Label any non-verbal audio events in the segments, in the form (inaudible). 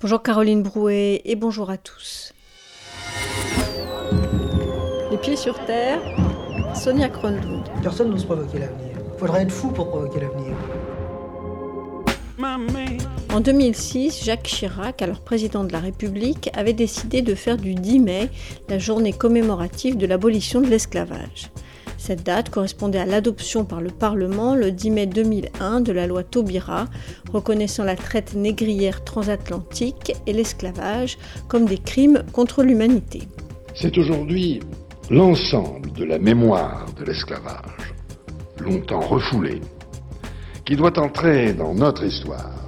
Bonjour Caroline Brouet et bonjour à tous. Les pieds sur terre, Sonia Kronlund. Personne n'ose provoquer l'avenir. Faudrait être fou pour provoquer l'avenir. En 2006, Jacques Chirac, alors président de la République, avait décidé de faire du 10 mai la journée commémorative de l'abolition de l'esclavage. Cette date correspondait à l'adoption par le Parlement le 10 mai 2001 de la loi Taubira, reconnaissant la traite négrière transatlantique et l'esclavage comme des crimes contre l'humanité. C'est aujourd'hui l'ensemble de la mémoire de l'esclavage, longtemps refoulée, qui doit entrer dans notre histoire.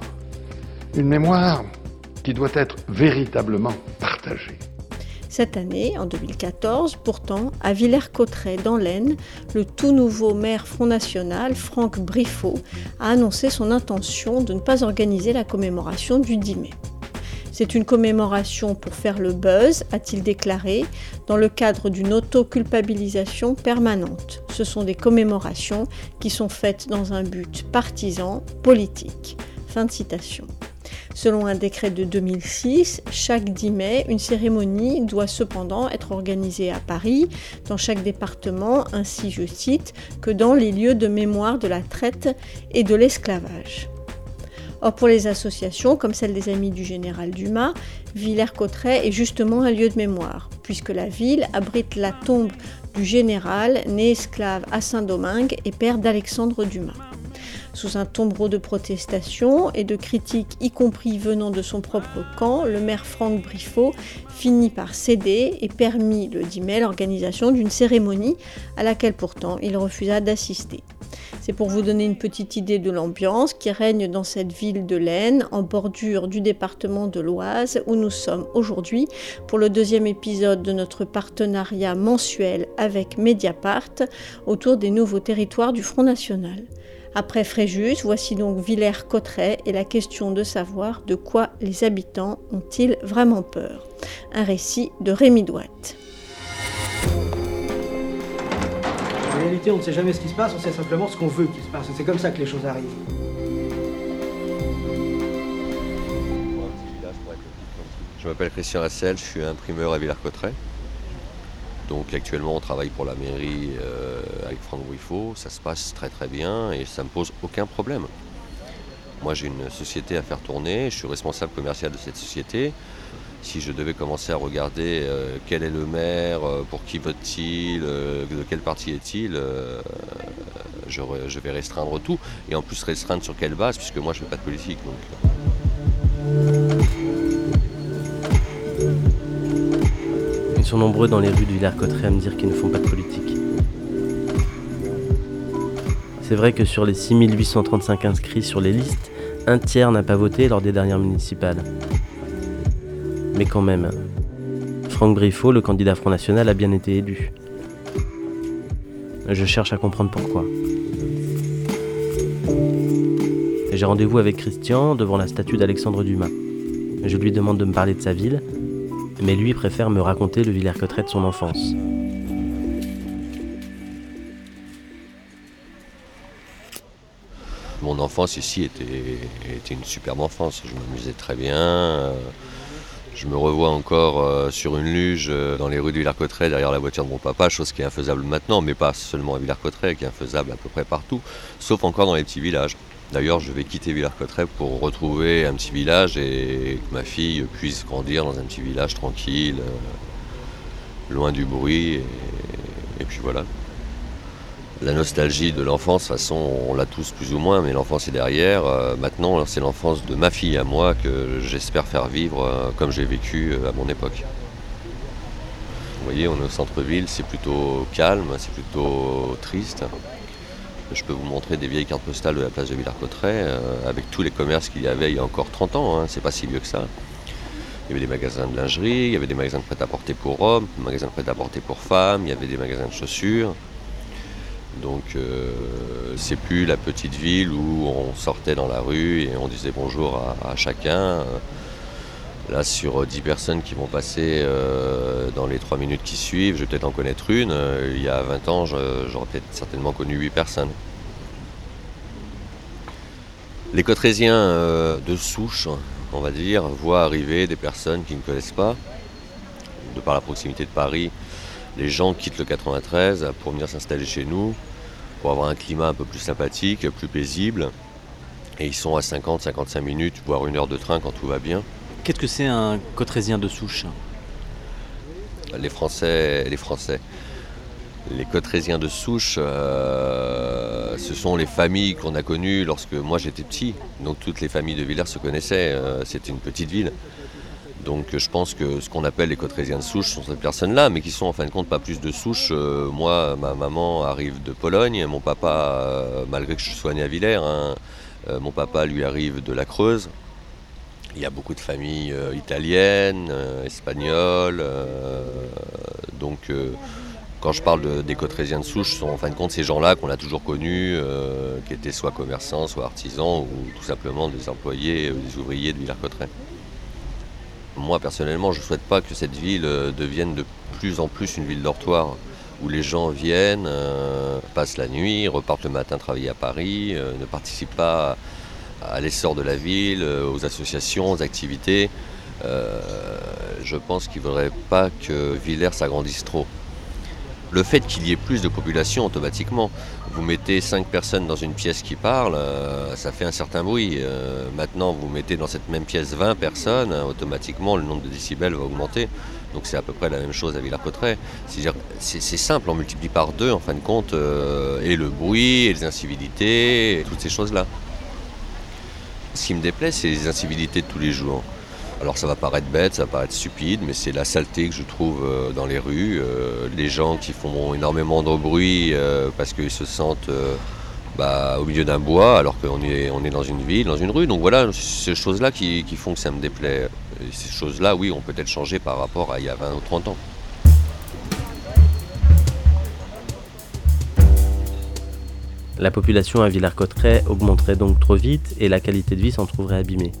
Une mémoire qui doit être véritablement partagée. Cette année, en 2014, pourtant, à Villers-Cotterêts, dans l'Aisne, le tout nouveau maire Front National, Franck Briffaut, a annoncé son intention de ne pas organiser la commémoration du 10 mai. C'est une commémoration pour faire le buzz, a-t-il déclaré, dans le cadre d'une autoculpabilisation permanente. Ce sont des commémorations qui sont faites dans un but partisan, politique. Fin de citation. Selon un décret de 2006, chaque 10 mai, une cérémonie doit cependant être organisée à Paris, dans chaque département, ainsi, je cite, que dans les lieux de mémoire de la traite et de l'esclavage. Or, pour les associations, comme celle des Amis du Général Dumas, Villers-Cotterêts est justement un lieu de mémoire, puisque la ville abrite la tombe du général né esclave à Saint-Domingue et père d'Alexandre Dumas sous un tombereau de protestations et de critiques, y compris venant de son propre camp, le maire Franck Briffaut finit par céder et permit le 10 mai l'organisation d'une cérémonie à laquelle pourtant il refusa d'assister. C'est pour vous donner une petite idée de l'ambiance qui règne dans cette ville de l'Aisne, en bordure du département de l'Oise, où nous sommes aujourd'hui pour le deuxième épisode de notre partenariat mensuel avec Mediapart autour des nouveaux territoires du Front National. Après Fréjus, voici donc Villers-Cotterêts et la question de savoir de quoi les habitants ont-ils vraiment peur. Un récit de Rémi Douette. En réalité, on ne sait jamais ce qui se passe, on sait simplement ce qu'on veut qu'il se passe. C'est comme ça que les choses arrivent. Je m'appelle Christian Rassel, je suis imprimeur à Villers-Cotterêts. Donc actuellement on travaille pour la mairie euh, avec Franck Briffaut, ça se passe très très bien et ça ne me pose aucun problème. Moi j'ai une société à faire tourner, je suis responsable commercial de cette société. Si je devais commencer à regarder euh, quel est le maire, euh, pour qui vote-t-il, de quel parti est-il, je, vais restreindre tout. Et en plus restreindre sur quelle base, puisque moi je ne fais pas de politique. Sont nombreux dans les rues de Villers-Cotterêts à me dire qu'ils ne font pas de politique. C'est vrai que sur les 6835 inscrits sur les listes, un tiers n'a pas voté lors des dernières municipales. Mais quand même, Franck Briffaut, le candidat Front National, a bien été élu. Je cherche à comprendre pourquoi. J'ai rendez-vous avec Christian devant la statue d'Alexandre Dumas. Je lui demande de me parler de sa ville, mais lui préfère me raconter le Villers-Cotterêts de son enfance. Mon enfance ici était, une superbe enfance. Je m'amusais très bien. Je me revois encore euh, sur une luge euh, dans les rues de Villers-Cotterêts derrière la voiture de mon papa, chose qui est infaisable maintenant, mais pas seulement à Villers-Cotterêts, qui est infaisable à peu près partout, sauf encore dans les petits villages. D'ailleurs, je vais quitter Villers-Cotterêts pour retrouver un petit village et que ma fille puisse grandir dans un petit village tranquille, euh, loin du bruit. Et, puis voilà. La nostalgie de l'enfance, de toute façon, on l'a tous plus ou moins, mais l'enfance est derrière. Euh, maintenant, c'est l'enfance de ma fille à moi que j'espère faire vivre euh, comme j'ai vécu à mon époque. Vous voyez, on est au centre-ville, c'est plutôt calme, c'est plutôt triste. Je peux vous montrer des vieilles cartes postales de la place de Villers-Cotterêts euh, avec tous les commerces qu'il y avait il y a encore 30 ans. Hein. c'est pas si vieux que ça. Il y avait des magasins de lingerie, il y avait des magasins de prêt-à-porter pour hommes, des magasins de prêt-à-porter pour femmes, il y avait des magasins de chaussures. Donc euh, c'est plus la petite ville où on sortait dans la rue et on disait bonjour à, chacun. Là, sur 10 personnes qui vont passer euh, dans les 3 minutes qui suivent, je vais peut-être en connaître une. il y a 20 ans, j'aurais peut-être certainement connu 8 personnes. Les Cotrésiens euh, de souche on va dire, voient arriver des personnes qui ne connaissent pas, de par la proximité de Paris, les gens quittent le 93 pour venir s'installer chez nous, pour avoir un climat un peu plus sympathique, plus paisible. Et ils sont à 50-55 minutes, voire une heure de train quand tout va bien. Qu'est-ce que c'est un cotrésien de souche Les Français, les Français. Les cotrésiens de souche, euh, ce sont les familles qu'on a connues lorsque moi j'étais petit. Donc toutes les familles de Villers se connaissaient. Euh, c'était une petite ville. Donc je pense que ce qu'on appelle les cotrésiens de souche sont ces personnes-là, mais qui sont en fin de compte pas plus de souche. Euh, moi, ma maman arrive de Pologne, mon papa, malgré que je sois né à Villers, hein, mon papa lui arrive de la Creuse. Il y a beaucoup de familles italiennes, espagnoles. donc quand je parle des cotrésiens de souche, ce sont en fin de compte ces gens-là qu'on a toujours connus, qui étaient soit commerçants, soit artisans, ou tout simplement des employés, des ouvriers de Villers-Cotterêts. Moi personnellement, je ne souhaite pas que cette ville euh, devienne de plus en plus une ville dortoir où les gens viennent, euh, passent la nuit, repartent le matin travailler à Paris, euh, ne participent pas à, l'essor de la ville, aux associations, aux activités. je pense qu'il ne faudrait pas que Villers s'agrandisse trop le fait qu'il y ait plus de population automatiquement, vous mettez 5 personnes dans une pièce qui parlent, euh, ça fait un certain bruit. Euh, maintenant, vous mettez dans cette même pièce 20 personnes, hein, automatiquement le nombre de décibels va augmenter. Donc c'est à peu près la même chose à Villers-Cotterêts. C'est simple, on multiplie par deux en fin de compte, euh, et le bruit, et les incivilités, et toutes ces choses-là. Ce qui me déplaît, c'est les incivilités de tous les jours. Alors ça va paraître bête, ça va paraître stupide, mais c'est la saleté que je trouve euh, dans les rues. Euh, les gens qui font énormément de bruit euh, parce qu'ils se sentent bah, au milieu d'un bois alors qu'on est, dans une ville, dans une rue. Donc voilà, c'est ces choses-là qui, font que ça me déplaît. ces choses-là, oui, ont peut-être changé par rapport à il y a 20 ou 30 ans. La population à Villers-Cotterêts augmenterait donc trop vite et la qualité de vie s'en trouverait abîmée.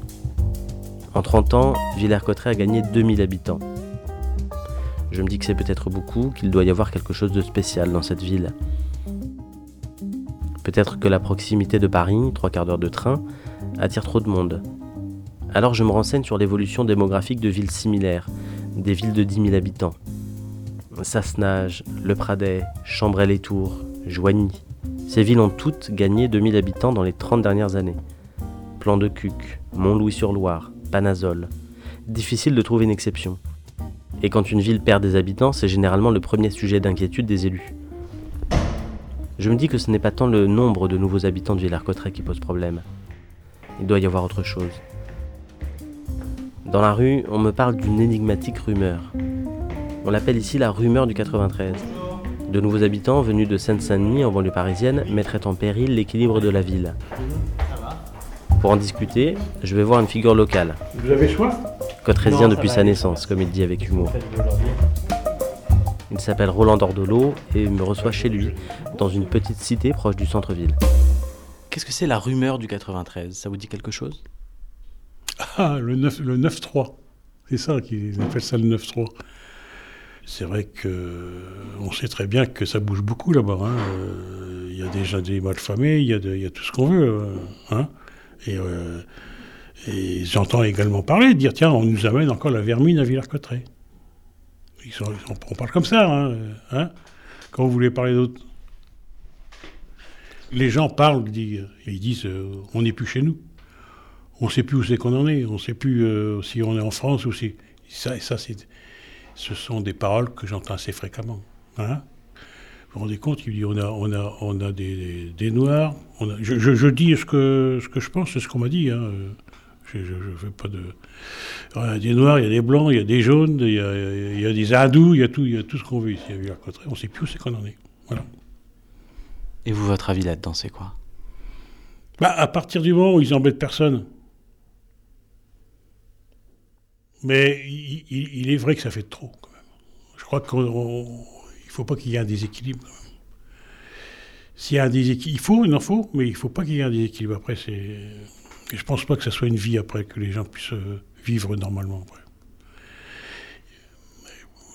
En 30 ans, Villers-Cotterêts a gagné 2000 habitants. Je me dis que c'est peut-être beaucoup, qu'il doit y avoir quelque chose de spécial dans cette ville. Peut-être que la proximité de Paris, trois quarts d'heure de train, attire trop de monde. Alors je me renseigne sur l'évolution démographique de villes similaires, des villes de 10 000 habitants. Sassenage, Le Pradet, Chambray-les-Tours, Joigny. Ces villes ont toutes gagné 2000 habitants dans les 30 dernières années. Plan de Cuc, Mont-Louis-sur-Loire, Panazol. Difficile de trouver une exception. Et quand une ville perd des habitants, c'est généralement le premier sujet d'inquiétude des élus. Je me dis que ce n'est pas tant le nombre de nouveaux habitants de Villers-Cotterêts qui pose problème. Il doit y avoir autre chose. Dans la rue, on me parle d'une énigmatique rumeur. On l'appelle ici la rumeur du 93. De nouveaux habitants venus de Seine-Saint-Denis en banlieue parisienne mettraient en péril l'équilibre de la ville. Pour en discuter, je vais voir une figure locale. Vous avez choix? Cotrésien depuis sa naissance, comme il dit avec humour. Il s'appelle Roland Dordolo et me reçoit chez lui, dans une petite cité proche du centre-ville. Qu'est-ce que c'est la rumeur du 93 Ça vous dit quelque chose? Ah, le 9-3. Le 9 c'est ça qu'ils appellent ça le 9-3. C'est vrai que on sait très bien que ça bouge beaucoup là-bas. Hein. Euh, il y a déjà des malfamés, il y, a tout ce qu'on veut. Euh, hein. Euh, et, j'entends également parler, dire tiens, on nous amène encore la vermine à Villers-Cotterêts. on parle comme ça, hein, hein, quand vous voulez parler d'autres. Les gens parlent, ils disent euh, on n'est plus chez nous. On ne sait plus où c'est qu'on en est. On ne sait plus euh, si on est en France ou si. Ça, ça ce sont des paroles que j'entends assez fréquemment. Hein vous vous rendez compte Il dit on a, on a, on a des, des, noirs. On a, je, je, dis ce que, ce que je pense, c'est ce qu'on m'a dit. Hein. Je ne fais pas de. Il y a des noirs, il y a des blancs, il y a des jaunes, il y a, il y a des hindous, il y a tout, il y a tout ce qu'on veut ici à. On ne sait plus où c'est qu'on en est. Voilà. Et vous, votre avis là-dedans, c'est quoi? Bah, À partir du moment où ils embêtent personne. Mais il, il, est vrai que ça fait trop, quand même. Je crois qu'on il ne faut pas qu'il y ait un déséquilibre. S'il y a un déséquilibre, il faut, il en faut, mais il ne faut pas qu'il y ait un déséquilibre. Après, c'est. Je ne pense pas que ça soit une vie après, que les gens puissent euh, vivre normalement.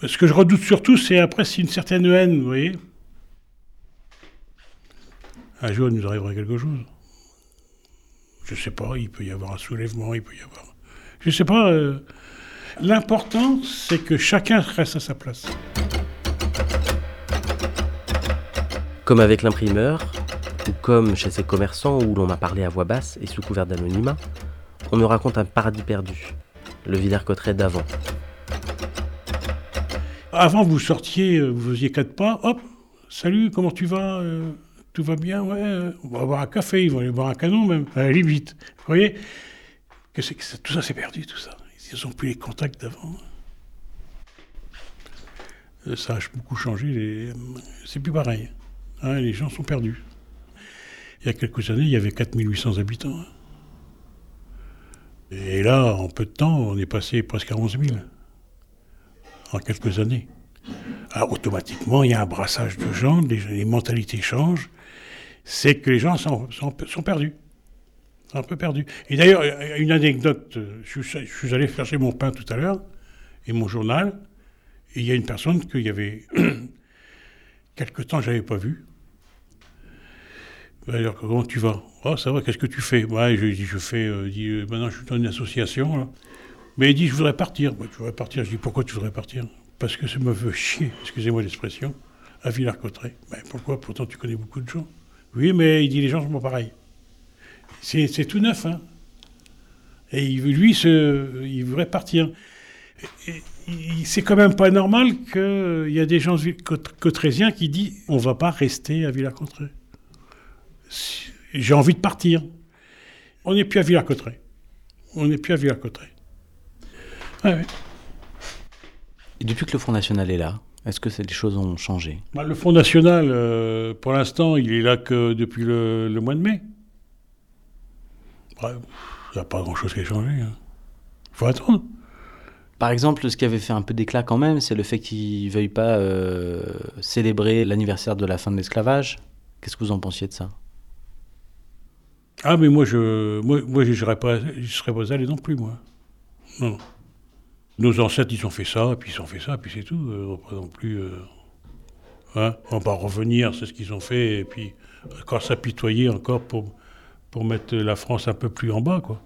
Ce que je redoute surtout, c'est après, c'est une certaine haine, vous voyez. Un jour, il nous arriverait quelque chose. Je ne sais pas, il peut y avoir un soulèvement, il peut y avoir Je sais pas. euh, L'important, c'est que chacun reste à sa place. Comme avec l'imprimeur, ou comme chez ces commerçants où l'on m'a parlé à voix basse et sous couvert d'anonymat, on me raconte un paradis perdu, le Villers-Cotterêts d'avant. Avant, vous sortiez, euh, vous faisiez quatre pas, hop, salut, comment tu vas Euh, Tout va bien Ouais, on va boire un café, ils vont aller boire un canon même, allez vite. Vous voyez Tout ça, c'est perdu, tout ça. Ils n'ont plus les contacts d'avant. Euh, Ça a beaucoup changé, c'est plus pareil. Hein, les gens sont perdus. Il y a quelques années, il y avait 4800 habitants. Et là, en peu de temps, on est passé presque à 11 000 en quelques années. Alors automatiquement, il y a un brassage de gens, les, mentalités changent. C'est que les gens sont perdus. Un peu perdus. Et d'ailleurs, une anecdote, je suis, je allé chercher mon pain tout à l'heure et mon journal, et il y a une personne qu'il y avait (clears throat) quelque temps je n'avais pas vue. Alors, comment tu vas? Oh, ça va, qu'est-ce que tu fais? Ouais, je dis, je fais, euh, dit, euh, maintenant je suis dans une association. Mais il dit, je voudrais partir. Bah, tu voudrais partir? Je dis, pourquoi tu voudrais partir? Parce que ça me veut chier, excusez-moi l'expression, à Villers-Cotterêts. Ben, pourquoi? Pourtant, tu connais beaucoup de gens. Oui, mais il dit, les gens sont pas pareils. C'est tout neuf, hein. Et il, lui, se, il voudrait partir. C'est quand même pas normal qu'il y a des gens cot- cotrésiens qui disent, on va pas rester à Villers-Cotterêts. J'ai envie de partir. On n'est plus à Villers-Cotterêts. On n'est plus à Villers-Cotterêts. Ouais, ouais. Et depuis que le Front National est là, est-ce que les choses ont changé? Bah, le Front National, euh, pour l'instant, il est là que depuis le, le mois de mai. Il n'y a pas grand-chose qui a changé. Il faut attendre. Par exemple, ce qui avait fait un peu d'éclat quand même, c'est le fait qu'ils ne veuillent pas euh, célébrer l'anniversaire de la fin de l'esclavage. Qu'est-ce que vous en pensiez de ça? Ah, mais moi, je moi, moi je ne serais pas, je serais pas allé non plus, moi. Non, non. Nos ancêtres, ils ont fait ça, puis ils ont fait ça, puis c'est tout. Euh, pas non plus... euh, hein, on va pas revenir, c'est ce qu'ils ont fait, et puis encore s'apitoyer encore pour, pour mettre la France un peu plus en bas, quoi.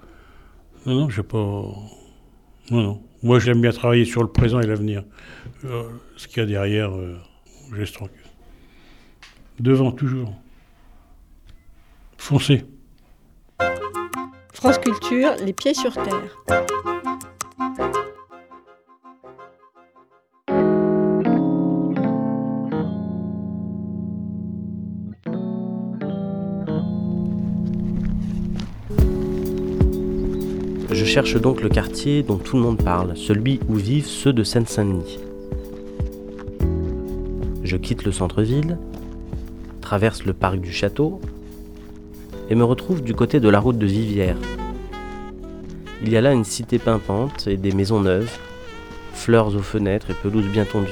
Non, non, je pas... Non, non. Moi, j'aime bien travailler sur le présent et l'avenir. Euh, ce qu'il y a derrière, euh, je tranquille. Devant, toujours. Foncez. France Culture, les pieds sur terre. Cherche donc le quartier dont tout le monde parle, celui où vivent ceux de Seine-Saint-Denis. Je quitte le centre-ville, traverse le parc du château et me retrouve du côté de la route de Vivière. Il y a là une cité pimpante et des maisons neuves, fleurs aux fenêtres et pelouses bien tondues.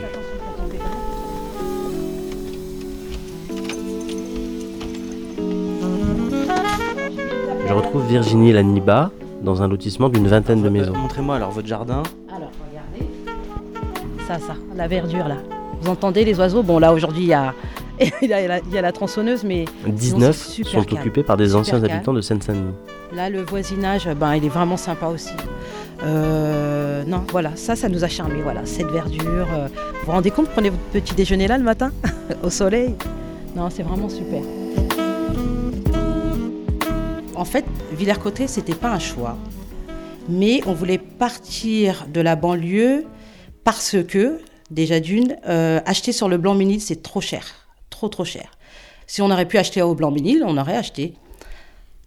Je retrouve Virginie Laniba dans un lotissement d'une vingtaine de maisons. Euh, Montrez-moi alors votre jardin. Alors, regardez. Ça, ça, la verdure là. Vous entendez les oiseaux? Bon, là aujourd'hui, il y a, (laughs) il y a la- il y a la tronçonneuse, mais 19 c'est super sont calme. occupés par des anciens Super calme. habitants de Seine-Saint-Denis. là, le voisinage, ben, il est vraiment sympa aussi. Euh, non, voilà, ça, ça nous a charmé. Voilà, cette verdure. euh, vous vous rendez compte, prenez votre petit déjeuner là le matin, (laughs) au soleil. Non, c'est vraiment super. En fait, Villers-Cotterêts, c'était pas un choix, mais on voulait partir de la banlieue parce que, déjà d'une, euh, acheter sur le Blanc-Ménil, c'est trop cher, trop trop cher. Si on aurait pu acheter au Blanc-Ménil, on aurait acheté.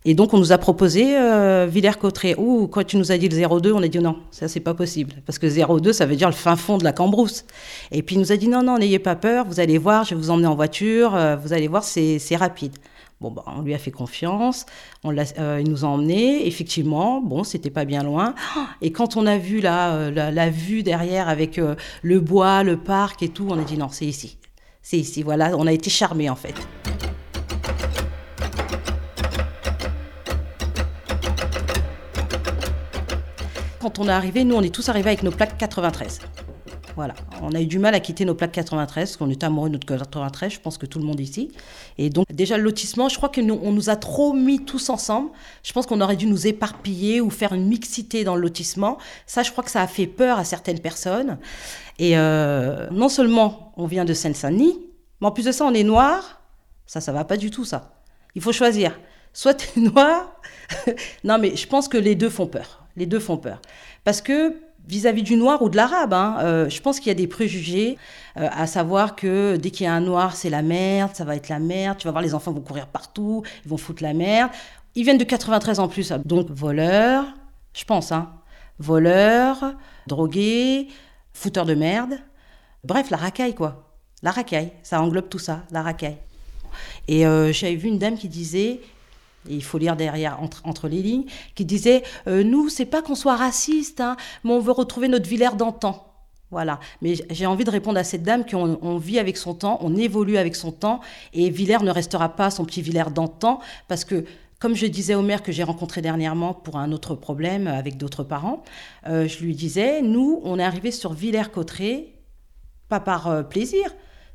Et donc, on nous a proposé euh, Villers-Cotterêts. Ouh, quand tu nous as dit le 02, on a dit non, ça, c'est pas possible. Parce que 02, ça veut dire le fin fond de la Cambrousse. Et puis, il nous a dit non, non, n'ayez pas peur, vous allez voir, je vais vous emmener en voiture, euh, vous allez voir, c'est rapide. Bon, bah, on lui a fait confiance, on euh, il nous a emmenés. Effectivement, bon, c'était pas bien loin. Et quand on a vu euh, la, la vue derrière avec euh, le bois, le parc et tout, on a dit non, c'est ici. C'est ici, voilà, on a été charmés en fait. Quand on est arrivé, nous, on est tous arrivés avec nos plaques 93. On a eu du mal à quitter nos plaques 93, parce qu'on était amoureux de notre 93, je pense que tout le monde ici. Et donc déjà le lotissement, je crois qu'on nous, on nous a trop mis tous ensemble. Je pense qu'on aurait dû nous éparpiller ou faire une mixité dans le lotissement. Ça, je crois que ça a fait peur à certaines personnes. Et euh, non seulement on vient de Seine-Saint-Denis, mais en plus de ça, on est noir. Ça, ça va pas du tout, ça. Il faut choisir. Soit tu es (laughs) noir. non, mais je pense que les deux font peur. Les deux font peur. Parce que vis-à-vis du noir ou de l'arabe. Hein, euh, je pense qu'il y a des préjugés, euh, à savoir que dès qu'il y a un noir, c'est la merde, ça va être la merde, tu vas voir les enfants vont courir partout, ils vont foutre la merde. Ils viennent de 93 en plus, donc voleurs, je pense, hein, voleurs, drogués, fouteurs de merde. Bref, la racaille, quoi. La racaille, ça englobe tout ça, la racaille. Et euh, j'avais vu une dame qui disait et il faut lire derrière entre, les lignes, qui disait euh, Nous, c'est pas qu'on soit raciste, hein, mais on veut retrouver notre Villers d'antan. Voilà. Mais j'ai envie de répondre à cette dame qu'on on vit avec son temps, on évolue avec son temps, et Villers ne restera pas son petit Villers d'antan, parce que comme je disais au maire que j'ai rencontré dernièrement pour un autre problème avec d'autres parents, euh, je lui disais, nous, on est arrivé sur Villers-Cotterêts, pas par euh, plaisir,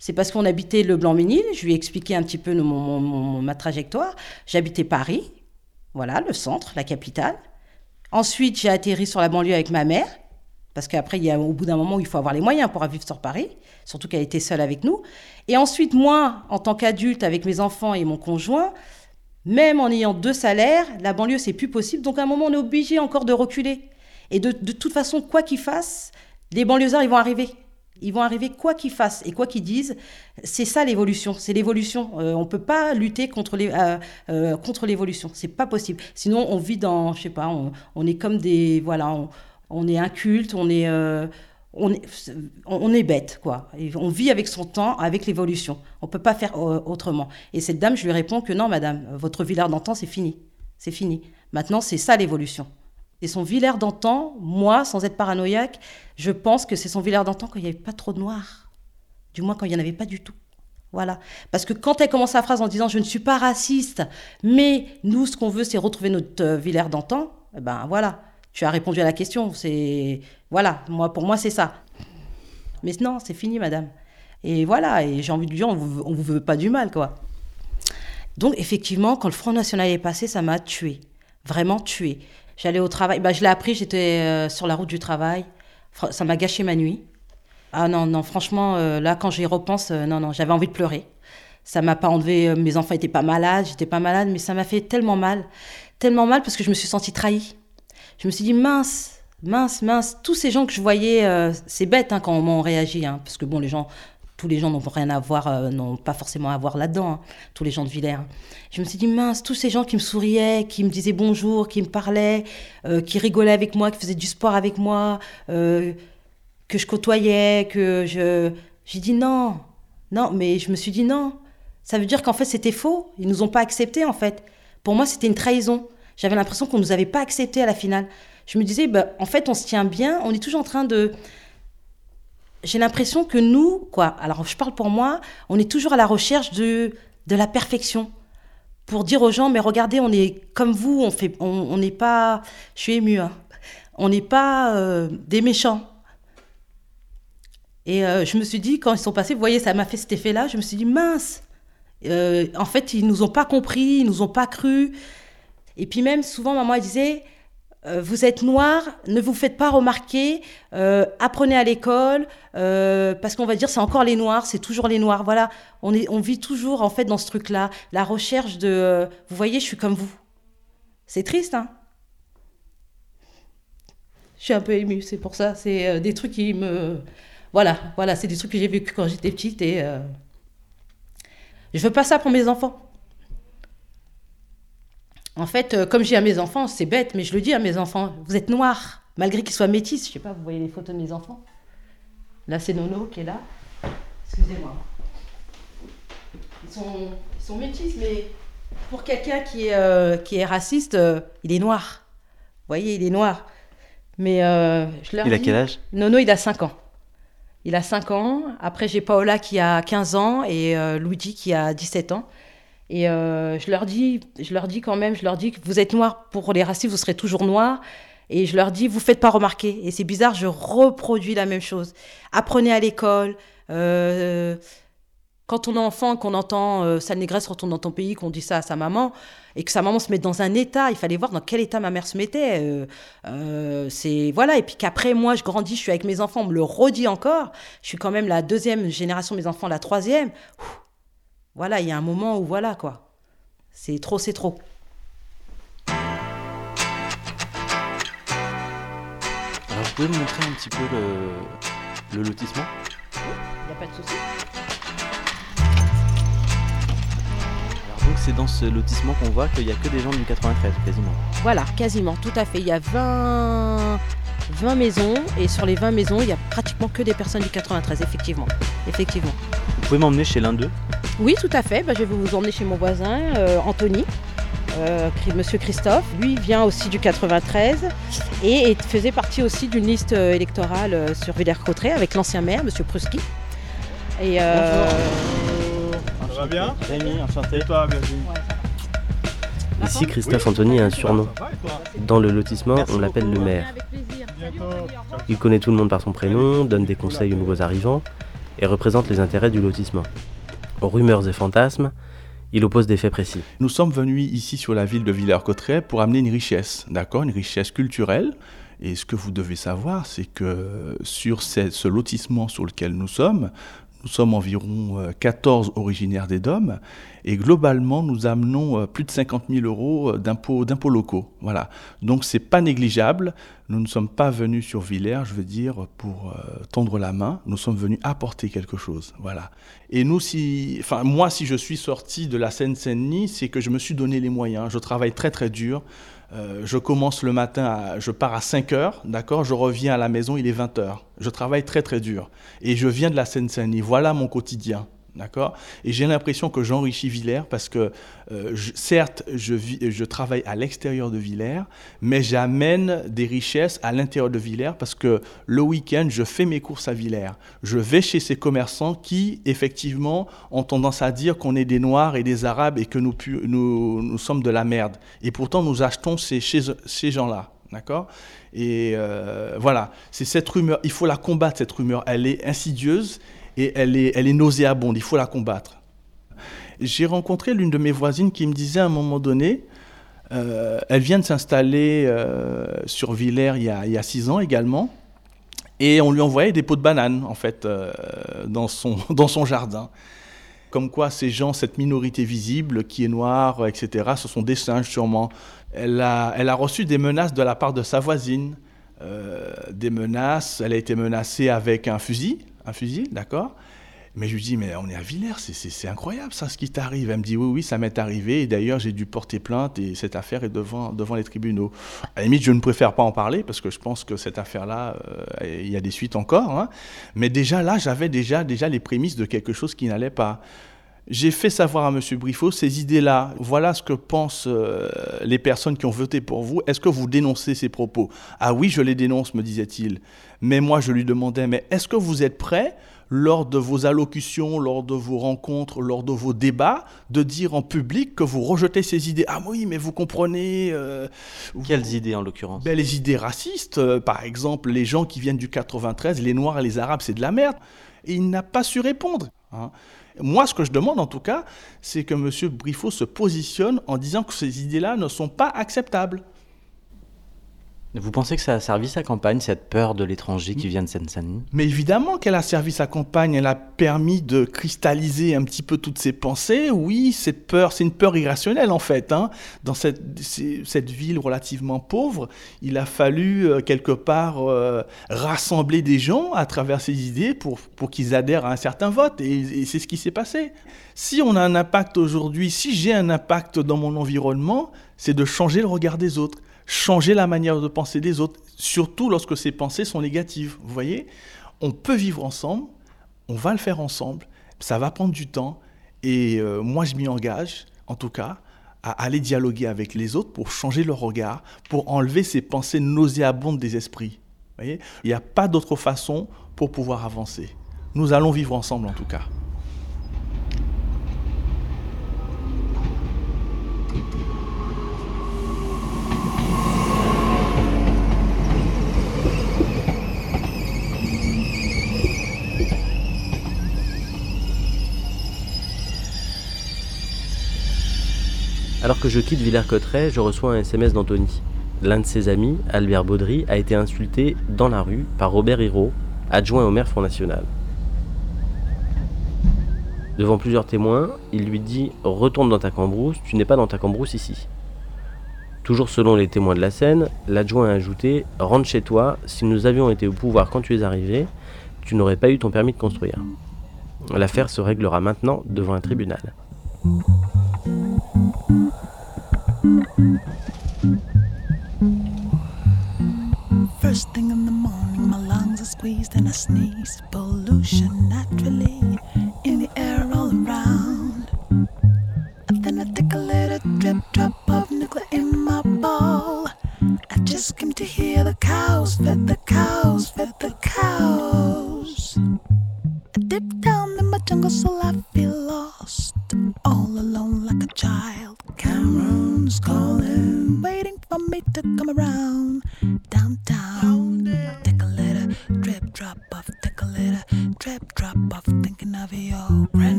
c'est parce qu'on habitait le Blanc-Ménil. Je lui ai expliqué un petit peu ma trajectoire. J'habitais Paris, voilà, le centre, la capitale. Ensuite, j'ai atterri sur la banlieue avec ma mère, parce qu'après, il y a, au bout d'un moment, il faut avoir les moyens pour vivre sur Paris, surtout qu'elle était seule avec nous. Et ensuite, moi, en tant qu'adulte, avec mes enfants et mon conjoint, même en ayant deux salaires, la banlieue, c'est plus possible. Donc, à un moment, on est obligé encore de reculer. Et de, de toute façon, quoi qu'ils fassent, les banlieusards, ils vont arriver. Ils vont arriver quoi qu'ils fassent et quoi qu'ils disent. C'est ça l'évolution. C'est l'évolution. Euh, on ne peut pas lutter contre euh, euh, l'évolution. C'est pas possible. Sinon, on vit dans, je sais pas, on, est comme des, voilà, on, est inculte, on est, on on est bête, quoi. on vit avec son temps, avec l'évolution. On peut pas faire autrement. Et cette dame, je lui réponds que non, madame, votre villard d'antan, c'est fini. C'est fini. Maintenant, c'est ça l'évolution. Et son Villers d'antan, moi, sans être paranoïaque, je pense que c'est son Villers d'antan quand il n'y avait pas trop de noirs. Du moins quand il n'y en avait pas du tout. Voilà. Parce que quand elle commence sa phrase en disant je ne suis pas raciste, mais nous, ce qu'on veut, c'est retrouver notre euh, d'antan, eh ben voilà. Tu as répondu à la question. C'est. Voilà. Moi, pour moi, c'est ça. Mais non, c'est fini, madame. Et voilà. Et j'ai envie de dire, on vous, vous veut pas du mal, quoi. Donc, effectivement, quand le Front National est passé, ça m'a tué. Vraiment tué. J'allais au travail. Bah, je l'ai appris, j'étais euh, sur la route du travail. Ça m'a gâché ma nuit. Ah non, non, franchement, euh, là, quand j'y repense, euh, non, non, j'avais envie de pleurer. Ça m'a pas enlevé. mes enfants étaient pas malades, j'étais pas malade, mais ça m'a fait tellement mal. Tellement mal parce que je me suis sentie trahie. Je me suis dit, mince, mince, mince. Tous ces gens que je voyais, c'est bête hein, quand on réagit, hein, parce que bon, les gens tous les gens n'ont rien à voir, euh, n'ont pas forcément à voir là-dedans, hein, tous les gens de Villers. Je me suis dit, mince, tous ces gens qui me souriaient, qui me disaient bonjour, qui me parlaient, euh, qui rigolaient avec moi, qui faisaient du sport avec moi, euh, que je côtoyais, que je... J'ai dit non, non, mais je me suis dit non. Ça veut dire qu'en fait, c'était faux. Ils nous ont pas acceptés, en fait. Pour moi, c'était une trahison. J'avais l'impression qu'on nous avait pas acceptés à la finale. Je me disais, bah, en fait, on se tient bien, on est toujours en train de j'ai l'impression que nous, quoi, alors je parle pour moi, on est toujours à la recherche de, de la perfection. Pour dire aux gens, mais regardez, on est comme vous, on fait, on n'est pas, je suis émue, hein, on n'est pas euh, des méchants. Et euh, je me suis dit, quand ils sont passés, vous voyez, ça m'a fait cet effet-là, je me suis dit, mince, euh, en fait, ils nous ont pas compris, ils nous ont pas cru. Et puis même, souvent, maman, elle disait, vous êtes noir, ne vous faites pas remarquer, euh, apprenez à l'école, euh, parce qu'on va dire c'est encore les noirs, c'est toujours les noirs. Voilà, on vit toujours en fait dans ce truc-là, la recherche de, vous voyez, je suis comme vous. C'est triste, hein Je suis un peu émue, c'est pour ça. C'est des trucs qui me, voilà, voilà, c'est des trucs que j'ai vécu quand j'étais petite et je veux pas ça pour mes enfants. En fait, euh, comme j'ai à mes enfants, c'est bête, mais je le dis à mes enfants, vous êtes noirs, malgré qu'ils soient métis. Je sais pas, vous voyez les photos de mes enfants? Là, c'est Nono qui est là. Excusez-moi. Ils sont, métis, mais pour quelqu'un qui, est, euh, qui est raciste, euh, il est noir. Vous voyez, il est noir. Mais je leur Il a quel âge? Nono, il a 5 ans. Il a 5 ans. Après, j'ai Paola qui a 15 ans et Luigi qui a 17 ans. Et euh, je leur dis, je leur dis quand même, je leur dis que vous êtes noir pour les racistes, vous serez toujours noir. Et je leur dis, vous faites pas remarquer. Et c'est bizarre, je reproduis la même chose. Apprenez à l'école. Euh, quand on est enfant, qu'on entend euh, sale négresse retourne dans ton pays, qu'on dit ça à sa maman, et que sa maman se met dans un état, il fallait voir dans quel état ma mère se mettait. Euh, c'est voilà. Et puis qu'après moi, je grandis, je suis avec mes enfants, on me le redit encore. Je suis quand même la deuxième génération, mes enfants la troisième. Voilà, il y a un moment où voilà quoi. C'est trop, c'est trop. Alors, vous pouvez me montrer un petit peu le, le lotissement? Il n'y a pas de souci. Alors, donc, c'est dans ce lotissement qu'on voit qu'il n'y a que des gens du 93, quasiment. Voilà, quasiment, tout à fait. Il y a 20, 20 maisons et sur les 20 maisons, il y a pratiquement que des personnes du 93, effectivement. Effectivement. Vous pouvez m'emmener chez l'un d'eux? Oui, tout à fait. Bah, je vais vous emmener chez mon voisin, euh, Anthony. euh, Monsieur Christophe, lui vient aussi du 93 et, et faisait partie aussi d'une liste euh, électorale sur Villers-Cotterêts avec l'ancien maire, Monsieur Pruski. Et euh, Ça va bien? Rémi, enchanté. Et toi, Virginie? Ici, Christophe Anthony a un surnom. Dans le lotissement, Merci on l'appelle le maire. Bientôt. Il connaît tout le monde par son prénom, donne des conseils aux nouveaux arrivants et représente les intérêts du lotissement. Rumeurs et fantasmes, il oppose des faits précis. Nous sommes venus ici sur la ville de Villers-Cotterêts pour amener une richesse, d'accord, une richesse culturelle. Et ce que vous devez savoir, c'est que sur ce lotissement sur lequel nous sommes, nous sommes environ euh, 14 originaires des DOM et globalement nous amenons euh, plus de 50 000 euros euh, d'impôts locaux. Voilà. Donc c'est pas négligeable. Nous ne sommes pas venus sur Villers, je veux dire, pour euh, tendre la main. Nous sommes venus apporter quelque chose. Voilà. Et nous, si, enfin moi, si je suis sorti de la Seine-Saint-Denis, c'est que je me suis donné les moyens. Je travaille très très dur. Euh, je commence le matin, à- je pars à 5 heures, d'accord Je reviens à la maison, il est 20 heures. Je travaille très très dur. Et je viens de la Seine-Saint-Denis. Voilà mon quotidien. D'accord? Et j'ai l'impression que j'enrichis Villers parce que, euh, certes, je, travaille à l'extérieur de Villers, mais j'amène des richesses à l'intérieur de Villers parce que le week-end, je fais mes courses à Villers. Je vais chez ces commerçants qui, effectivement, ont tendance à dire qu'on est des Noirs et des Arabes et que nous, sommes de la merde. Et pourtant, nous achetons ces gens-là. D'accord? Et euh, voilà, c'est cette rumeur, il faut la combattre, cette rumeur. Elle est insidieuse et elle est, nauséabonde, il faut la combattre. J'ai rencontré l'une de mes voisines qui me disait à un moment donné, euh, elle vient de s'installer euh, sur Villers il y, a, six ans également, et on lui envoyait des pots de bananes, en fait, euh, dans, son, (laughs) jardin. Comme quoi, ces gens, cette minorité visible qui est noire, etc., ce sont des singes sûrement. Elle a, reçu des menaces de la part de sa voisine. Des menaces, elle a été menacée avec un fusil, un fusil, d'accord mais je lui dis, mais on est à Villers, c'est- incroyable ça, ce qui t'arrive. Elle me dit, oui, oui, ça m'est arrivé. Et d'ailleurs, j'ai dû porter plainte et cette affaire est devant, devant les tribunaux. À la limite, je ne préfère pas en parler parce que je pense que cette affaire-là, euh, il y a des suites encore. hein. Mais déjà là, j'avais déjà, déjà les prémices de quelque chose qui n'allait pas. J'ai fait savoir à M. Briffaut ces idées-là. Voilà ce que pensent euh, les personnes qui ont voté pour vous. Est-ce que vous dénoncez ces propos? Ah oui, je les dénonce, me disait-il. Mais moi, je lui demandais, mais est-ce que vous êtes prêt lors de vos allocutions, lors de vos rencontres, lors de vos débats, de dire en public que vous rejetez ces idées? Ah oui, mais vous comprenez... euh, Quelles idées en l'occurrence? Ben, les idées racistes, euh, par exemple, les gens qui viennent du 93, les Noirs et les Arabes, c'est de la merde. Et il n'a pas su répondre. hein. Moi, ce que je demande en tout cas, c'est que M. Briffaut se positionne en disant que ces idées-là ne sont pas acceptables. Vous pensez que ça a servi sa campagne, cette peur de l'étranger qui vient de Seine-Saint-Denis? Mais évidemment qu'elle a servi sa campagne, elle a permis de cristalliser un petit peu toutes ses pensées. Oui, cette peur, c'est une peur irrationnelle en fait. hein. Dans cette, cette ville relativement pauvre, il a fallu euh, quelque part euh, rassembler des gens à travers ces idées pour, pour qu'ils adhèrent à un certain vote. Et, et c'est ce qui s'est passé. Si on a un impact aujourd'hui, si j'ai un impact dans mon environnement, c'est de changer le regard des autres changer la manière de penser des autres, surtout lorsque ces pensées sont négatives. Vous voyez, on peut vivre ensemble, on va le faire ensemble, ça va prendre du temps, et euh, moi je m'y engage, en tout cas, à aller dialoguer avec les autres pour changer leur regard, pour enlever ces pensées nauséabondes des esprits. Vous voyez, il n'y a pas d'autre façon pour pouvoir avancer. Nous allons vivre ensemble en tout cas. Alors que je quitte Villers-Cotterêts, je reçois un SMS d'Anthony. L'un de ses amis, Albert Baudry, a été insulté dans la rue par Robert Hiraud, adjoint au maire Front National. Devant plusieurs témoins, il lui dit Retourne dans ta cambrousse, tu n'es pas dans ta cambrousse ici. Toujours selon les témoins de la scène, l'adjoint a ajouté Rentre chez toi, si nous avions été au pouvoir quand tu es arrivé, tu n'aurais pas eu ton permis de construire. L'affaire se réglera maintenant devant un tribunal.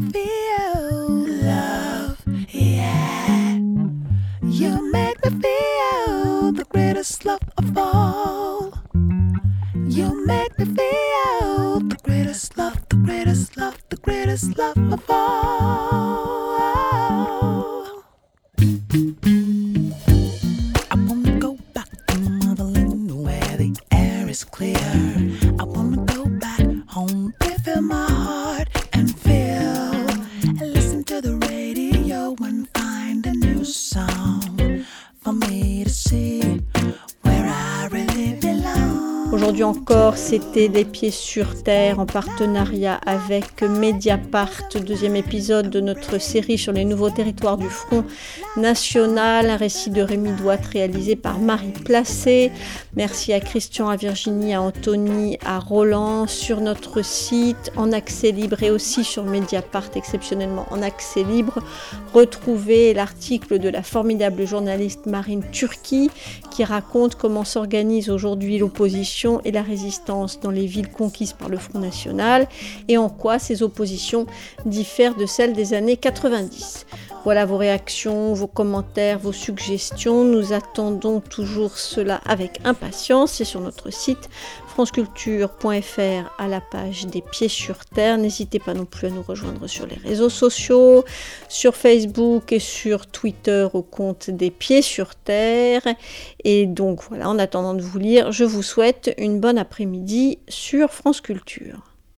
could feel. C'était Les Pieds sur Terre en partenariat avec Mediapart, deuxième épisode de notre série sur les nouveaux territoires du Front National, un récit de Rémi Douat réalisé par Marie Placé. Merci à Christian, à Virginie, à Anthony, à Roland sur notre site en accès libre et aussi sur Mediapart exceptionnellement en accès libre. Retrouvez l'article de la formidable journaliste Marine Turki qui raconte comment s'organise aujourd'hui l'opposition et la résistance dans les villes conquises par le Front National et en quoi ces oppositions diffèrent de celles des années 90. Voilà vos réactions, vos commentaires, vos suggestions. Nous attendons toujours cela avec impatience. C'est sur notre site franceculture.fr à la page des pieds sur terre. N'hésitez pas non plus à nous rejoindre sur les réseaux sociaux, sur Facebook et sur Twitter au compte des pieds sur terre. Et donc voilà, en attendant de vous lire, je vous souhaite une bonne après-midi sur France Culture.